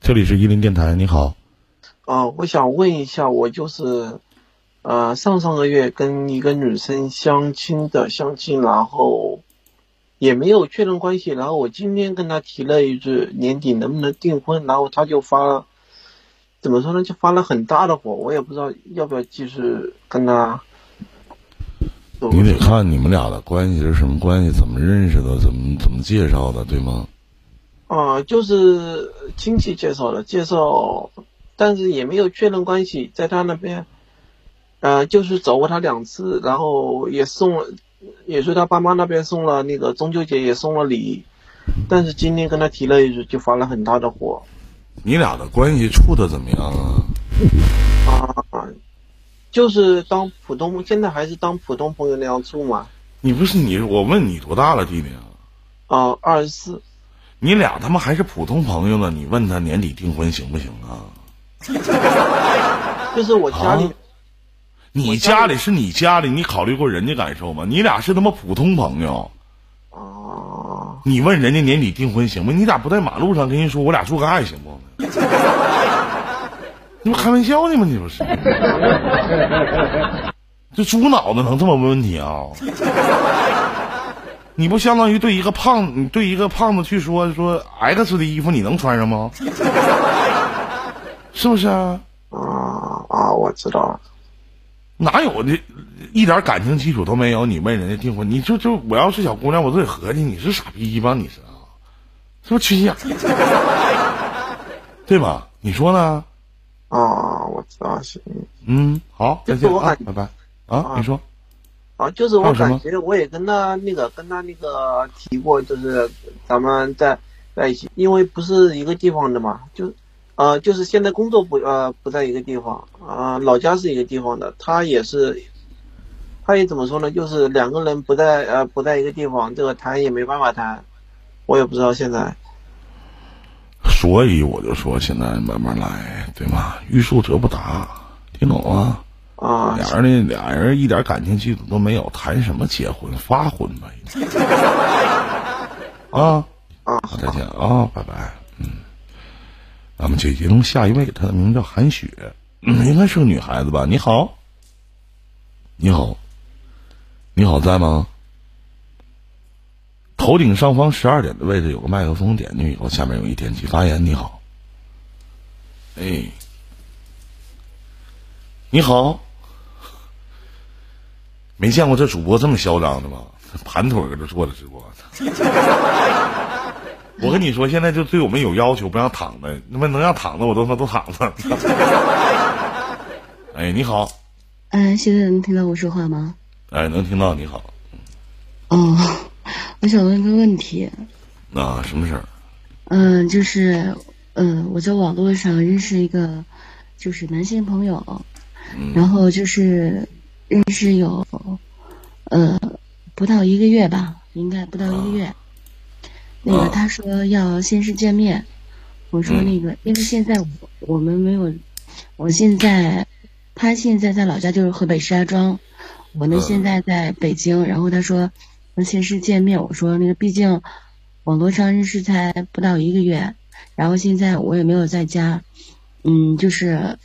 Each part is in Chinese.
这里是伊林电台，你好。啊，我想问一下，我就是，呃，上上个月跟一个女生相亲的，相亲，然后也没有确认关系，然后我今天跟她提了一句年底能不能订婚，然后她就发了，怎么说呢，就发了很大的火，我也不知道要不要继续跟她。你得看你们俩的关系是什么关系，怎么认识的，怎么怎么介绍的，对吗？啊、就是亲戚介绍的，介绍，但是也没有确认关系，在他那边，呃，就是找过他两次，然后也送了，也是他爸妈那边送了那个中秋节也送了礼，但是今天跟他提了一句，就发了很大的火，你俩的关系处的怎么样啊？啊、就是当普通，现在还是当普通朋友那样处嘛，你不是你，我问你多大了，弟弟啊？啊、二十四，你俩他妈还是普通朋友呢，你问他年底订婚行不行啊？就是我家里啊，你家里是你家里，你考虑过人家感受吗？你俩是他妈普通朋友，哦、你问人家年底订婚行吗？你咋不在马路上跟人说我俩做个爱行不？你不开玩笑呢吗？你不是？这猪脑子能这么问问题啊？你不相当于对一个胖，你对一个胖子去说说 X 的衣服你能穿上吗？是不是啊？啊啊，我知道了。哪有的，一点感情基础都没有？你问人家订婚，你就就我要是小姑娘，我都得合计你是傻逼吧？你是啊？是不是缺心眼？对吧？你说呢？啊，我知道行。嗯，好，再见啊拜拜。啊，啊你说，啊，就是我感觉我也跟他那个跟他那个提过，就是咱们在在一起，因为不是一个地方的嘛，就呃就是现在工作不呃不在一个地方啊、老家是一个地方的，他也是，他也怎么说呢，就是两个人不在呃不在一个地方，这个谈也没办法谈，我也不知道现在所以我就说现在慢慢来，对吗？欲速则不达，听懂吗？啊俩人呢，俩人一点感情基础都没有，谈什么结婚发婚吧？啊。啊好，再见啊，拜拜。嗯，咱们接接通下一位，她的名字叫韩雪，嗯，应该是个女孩子吧？你好，你好，你好，在吗？头顶上方十二点的位置有个麦克风，点进去以后，下面有一点击发言。你好，哎，你好，没见过这主播这么嚣张的吗？盘腿搁这坐着直播。我跟你说，现在就对我们有要求，不让躺着，他妈能让躺着我都他妈都躺着。哎，你好，嗯，现在能听到我说话吗？哎，能听到，你好，哦，我想问个问题，啊，什么事儿？嗯，就是，嗯，我在网络上认识一个，就是男性朋友，然后就是认识有，呃，不到一个月吧，应该不到一个月。那个啊他说要先是见面，我说嗯那个，因为现在我我们没有，我现在他现在在老家就是河北石家庄，我呢嗯现在在北京，然后他说能先是见面，我说那个毕竟网络上认识才不到一个月，然后现在我也没有在家，嗯，就是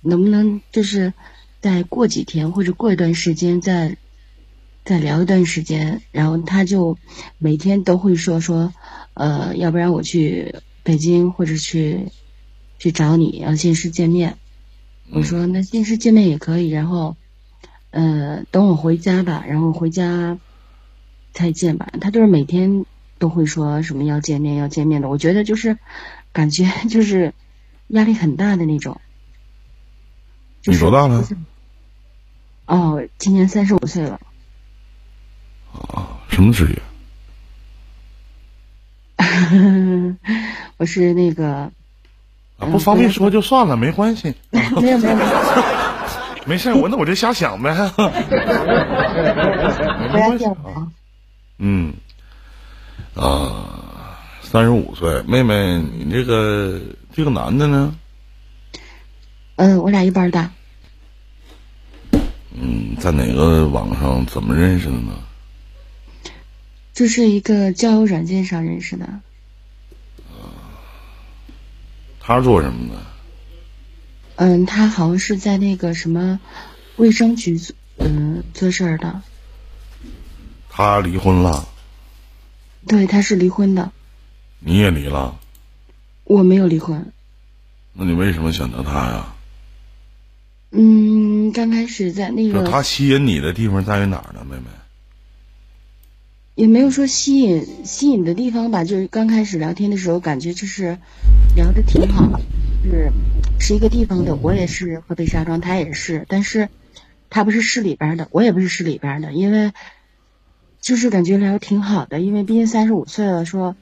能不能就是再过几天或者过一段时间再再聊一段时间，然后他就每天都会说说，呃，要不然我去北京或者去去找你，要现实见面。我说那现实见面也可以，然后，呃，等我回家吧，然后回家再见吧。他就是每天都会说什么要见面要见面的，我觉得就是感觉 就是压力很大的那种。就是你多大了？哦，今年三十五岁了。啊，什么职业？我是那个啊，嗯不方便说就算了，没关系，没有没有没有，没事儿，我那我就瞎想呗，不要没关系啊。嗯，啊，三十五岁，妹妹，你这个这个男的呢？嗯，我俩一般大。嗯，在哪个网上怎么认识的呢？就是一个交友软件上认识的。他做什么的？嗯，他好像是在那个什么卫生局做，嗯，做事儿的。他离婚了，对，他是离婚的。你也离了？我没有离婚。那你为什么选择他呀？嗯，刚开始在那个。他吸引你的地方在于哪儿呢，妹妹？也没有说吸引吸引的地方吧，就是刚开始聊天的时候，感觉就是聊的挺好，是是一个地方的，我也是河北石家庄，他也是，但是他不是市里边的，我也不是市里边的，因为就是感觉聊的挺好的，因为毕竟三十五岁了，说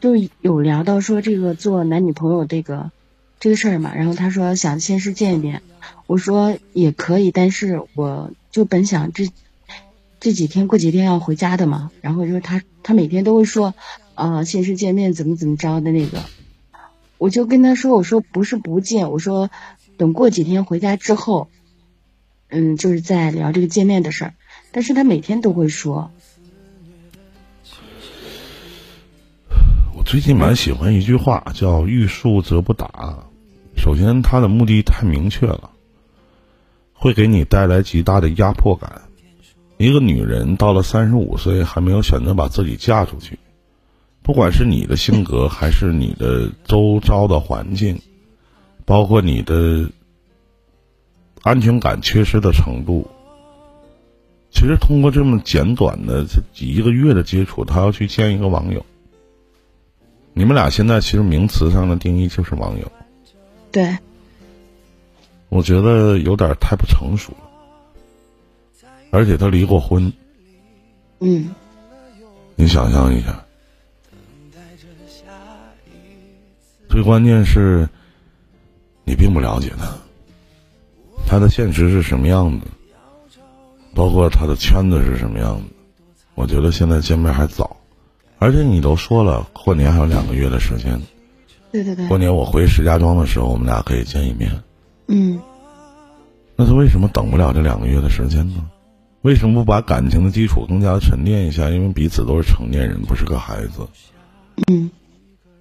就有聊到说这个做男女朋友这个这个事儿嘛，然后他说想先是见一面，我说也可以，但是我就本想这。这几天过几天要回家的嘛，然后就是他他每天都会说，啊，现实见面怎么怎么着的那个，我就跟他说，我说不是不见，我说等过几天回家之后，嗯，就是在聊这个见面的事儿，但是他每天都会说。我最近蛮喜欢一句话，叫“欲速则不达”。首先，他的目的太明确了，会给你带来极大的压迫感。一个女人到了三十五岁还没有选择把自己嫁出去，不管是你的性格还是你的周遭的环境，包括你的安全感缺失的程度，其实通过这么简短的这一个月的接触，他要去见一个网友，你们俩现在其实名词上的定义就是网友。对，我觉得有点太不成熟了。而且他离过婚，嗯，你想象一下，最关键是，你并不了解他，他的现实是什么样子，包括他的圈子是什么样子。我觉得现在见面还早，而且你都说了，过年还有两个月的时间，对对对，过年我回石家庄的时候，我们俩可以见一面。嗯，那他为什么等不了这两个月的时间呢？为什么不把感情的基础更加的沉淀一下？因为彼此都是成年人，不是个孩子。嗯，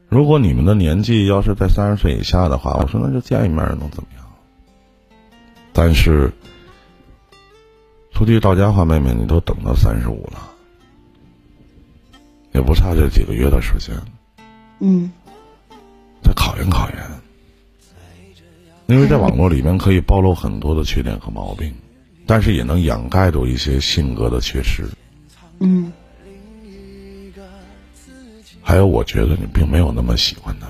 如果你们的年纪要是在三十岁以下的话，我说那就见一面能怎么样？但是，说句到家话，妹妹，你都等到三十五了，也不差这几个月的时间。嗯，再考验考验，因为在网络里面可以暴露很多的缺点和毛病。但是也能掩盖住一些性格的缺失。嗯。还有，我觉得你并没有那么喜欢他，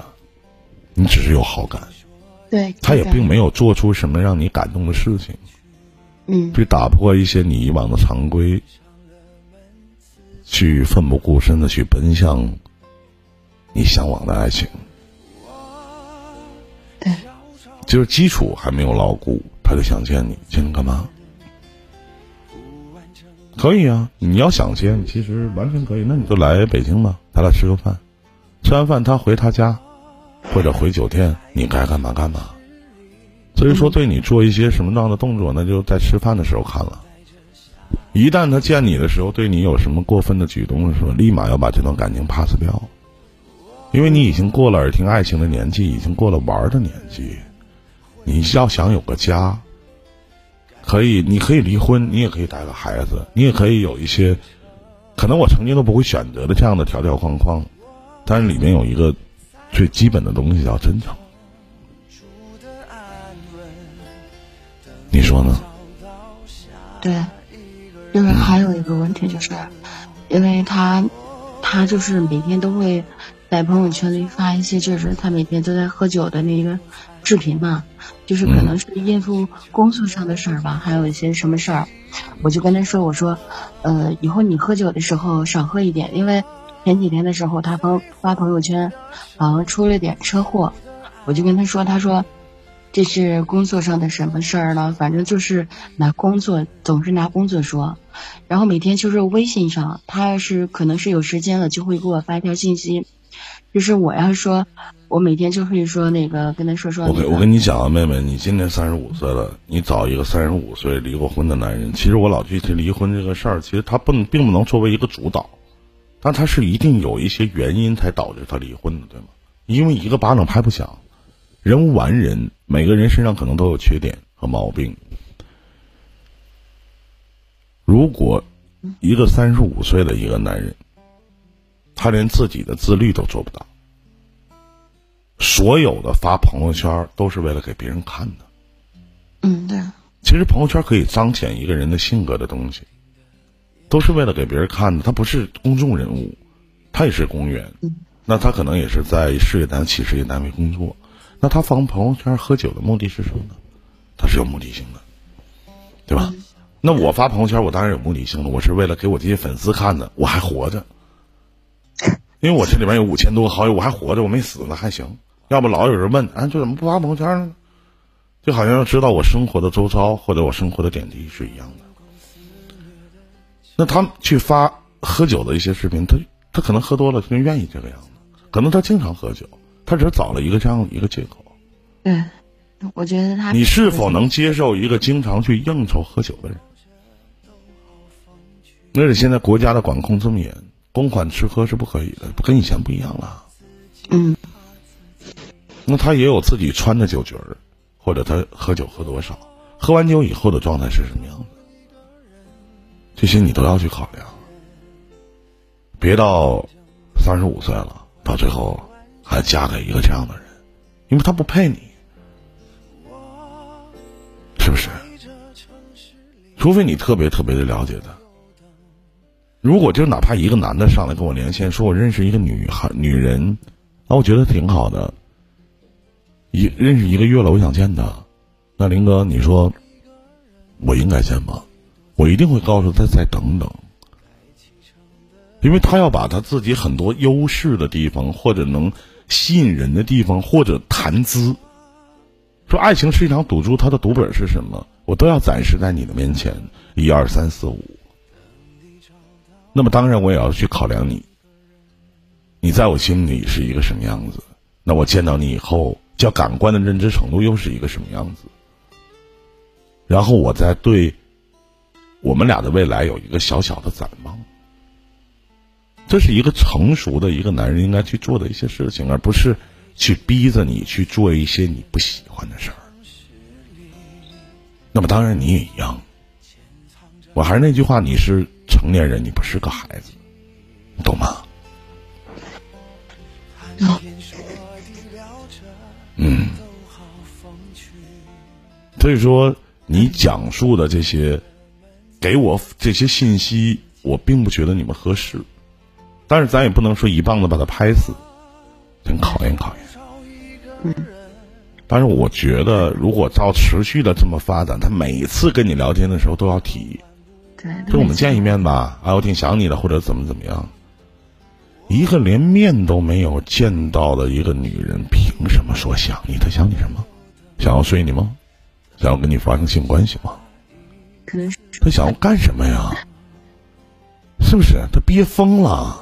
你只是有好感。对。他也并没有做出什么让你感动的事情。嗯。去打破一些你以往的常规，去奋不顾身的去奔向你向往的爱情。对。就是基础还没有牢固，他就想见你，见你干嘛？可以啊，你要想见，其实完全可以。那你就来北京吧，咱俩吃个饭。吃完饭他回他家，或者回酒店，你该干嘛干嘛。所以说，对你做一些什么样的动作，那就在吃饭的时候看了。一旦他见你的时候，对你有什么过分的举动的时候，立马要把这段感情 pass 掉，因为你已经过了耳听爱情的年纪，已经过了玩的年纪。你要想有个家。可以，你可以离婚，你也可以带个孩子，你也可以有一些，可能我曾经都不会选择的这样的条条框框，但是里面有一个最基本的东西叫真诚。你说呢？对，就是还有一个问题，就是因为他，他就是每天都会在朋友圈里发一些，就是他每天都在喝酒的那个视频嘛。就是可能是应付工作上的事儿吧，还有一些什么事儿，我就跟他说，我说，呃，以后你喝酒的时候少喝一点，因为前几天的时候他朋发朋友圈，好像出了点车祸，我就跟他说，他说这是工作上的什么事儿了，反正就是拿工作总是拿工作说，然后每天就是微信上，他要是可能是有时间了就会给我发一条信息。就是我要说，我每天就会说那个跟他说说。我跟我跟你讲啊，妹妹，你今年三十五岁了，你找一个三十五岁离过婚的男人，其实我老去提离婚这个事儿，其实他不能并不能作为一个主导，但他是一定有一些原因才导致他离婚的，对吗？因为一个巴掌拍不响，人无完人，每个人身上可能都有缺点和毛病。如果一个三十五岁的一个男人，他连自己的自律都做不到，所有的发朋友圈都是为了给别人看的。嗯，对。其实朋友圈可以彰显一个人的性格的东西，都是为了给别人看的。他不是公众人物，他也是公务员，那他可能也是在事业单企事业单位工作。那他发朋友圈喝酒的目的是什么呢？他是有目的性的，对吧？那我发朋友圈，我当然有目的性了。我是为了给我这些粉丝看的，我还活着，因为我这里面有五千多个好友，我还活着，我没死呢，还行。要不老有人问，啊，这怎么不发朋友圈呢？就好像要知道我生活的周遭或者我生活的点滴是一样的。那他去发喝酒的一些视频，他他可能喝多了，他就愿意这个样子。可能他经常喝酒，他只是找了一个这样一个借口。对，我觉得他。你是否能接受一个经常去应酬喝酒的人？而且现在国家的管控这么严，公款吃喝是不可以的，跟以前不一样了。嗯。那他也有自己穿的酒局儿。或者他喝酒喝多少，喝完酒以后的状态是什么样的？这些你都要去考量。别到三十五岁了，到最后还嫁给一个这样的人，因为他不配你，是不是？除非你特别特别的了解他。如果就哪怕一个男的上来跟我连线，说我认识一个女孩女人，啊，我觉得挺好的。一认识一个月了，我想见他。那林哥，你说我应该见吗？我一定会告诉他再等等，因为他要把他自己很多优势的地方，或者能吸引人的地方，或者谈资。说爱情是一场赌注，他的赌本是什么？我都要展示在你的面前，一二三四五。那么当然，我也要去考量你，你在我心里是一个什么样子？那我见到你以后。叫感官的认知程度又是一个什么样子？然后我再对我们俩的未来有一个小小的展望。这是一个成熟的一个男人应该去做的一些事情，而不是去逼着你去做一些你不喜欢的事儿。那么当然你也一样。我还是那句话，你是成年人，你不是个孩子，懂吗？嗯，所以说你讲述的这些，给我这些信息，我并不觉得你们合适。但是咱也不能说一棒子把他拍死，挺考验考验。嗯。但是我觉得，如果照持续的这么发展，他每次跟你聊天的时候都要提，对，就我们见一面吧，啊，我挺想你的，或者怎么怎么样。一个连面都没有见到的一个女人，凭什么说想你？她想你什么？想要睡你吗？想要跟你发生性关系吗？可能是她想要干什么呀？是不是？她憋疯了？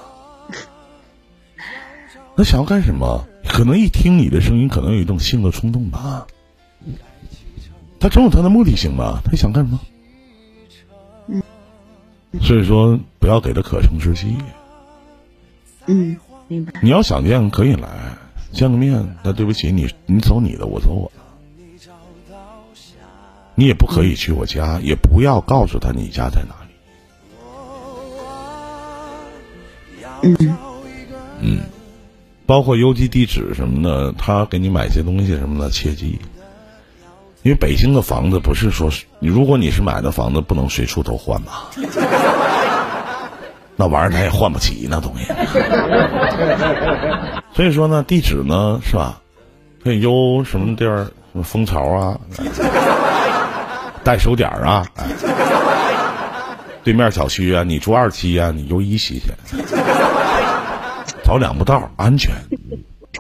她想要干什么？可能一听你的声音，可能有一种性的冲动吧。她总有她的目的性吧？她想干什么？嗯。所以说，不要给他可乘之机。嗯，明白。你要想见可以来见个面，那对不起，你你走你的，我走我的。你也不可以去我家，也不要告诉他你家在哪里。嗯嗯，包括邮寄地址什么的，他给你买些东西什么的，切记。因为北京的房子不是说，你如果你是买的房子，不能随处都换吧。那玩意儿他也换不起那东西，所以说呢，地址呢是吧？可以邮什么地儿？什么蜂巢啊，代收点儿啊，对面小区啊，你住二期啊，你邮一期去，找两步道安全，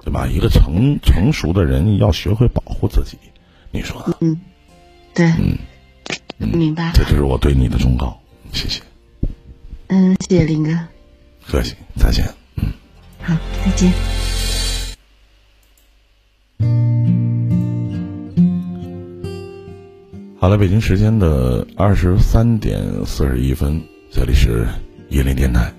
对吧？一个成成熟的人要学会保护自己，你说？嗯，对，嗯，明白。这就是我对你的忠告，谢谢。嗯，谢谢林哥，客气，再见。嗯，好，再见。好了，北京时间的二十三点四十一分，这里是夜林电台。